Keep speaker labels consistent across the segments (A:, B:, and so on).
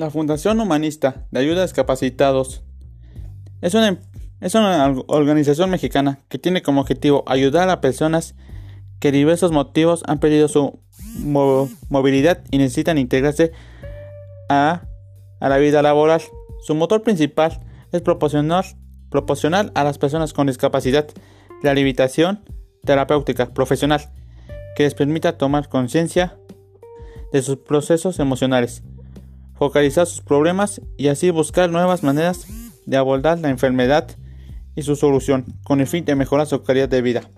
A: La Fundación Humanista de Ayuda a Discapacitados es una, es una organización mexicana que tiene como objetivo ayudar a personas que diversos motivos han perdido su movilidad y necesitan integrarse a, a, la vida laboral. Su motor principal es proporcionar, proporcionar a las personas con discapacidad la limitación terapéutica profesional que les permita tomar conciencia de sus procesos emocionales, focalizar sus problemas y así buscar nuevas maneras de abordar la enfermedad y su solución con el fin de mejorar su calidad de vida.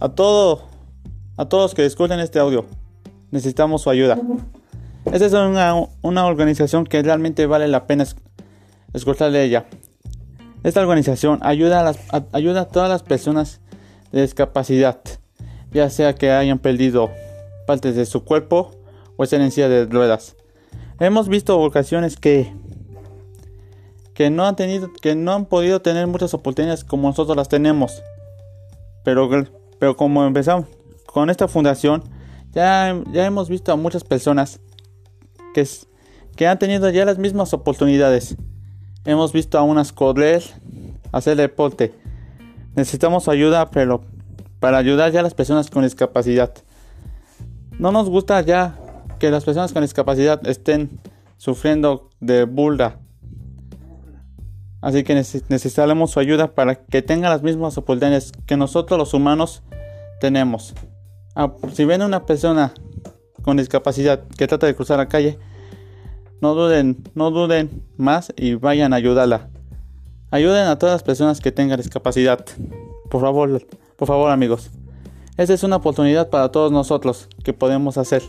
A: A, todo, a todos que escuchen este audio, necesitamos su ayuda. Esta es una, una organización que realmente vale la pena escuchar de ella. Esta organización ayuda a, las, ayuda a todas las personas de discapacidad, ya sea que hayan perdido partes de su cuerpo o estén en silla de ruedas. Hemos visto ocasiones que que no han tenido que no han podido tener muchas oportunidades como nosotros las tenemos. Pero pero como empezamos con esta fundación, ya, ya hemos visto a muchas personas que, que han tenido ya las mismas oportunidades. Hemos visto a unas correr, hacer deporte. Necesitamos ayuda, pero para ayudar ya a las personas con discapacidad. No nos gusta ya que las personas con discapacidad estén sufriendo de burla. Así que necesitamos su ayuda para que tengan las mismas oportunidades que nosotros los humanos tenemos. Ah, si ven una persona con discapacidad que trata de cruzar la calle, no duden, no duden más y vayan a ayudarla. Ayuden a todas las personas que tengan discapacidad. Por favor, por favor amigos. Esta es una oportunidad para todos nosotros que podemos hacer.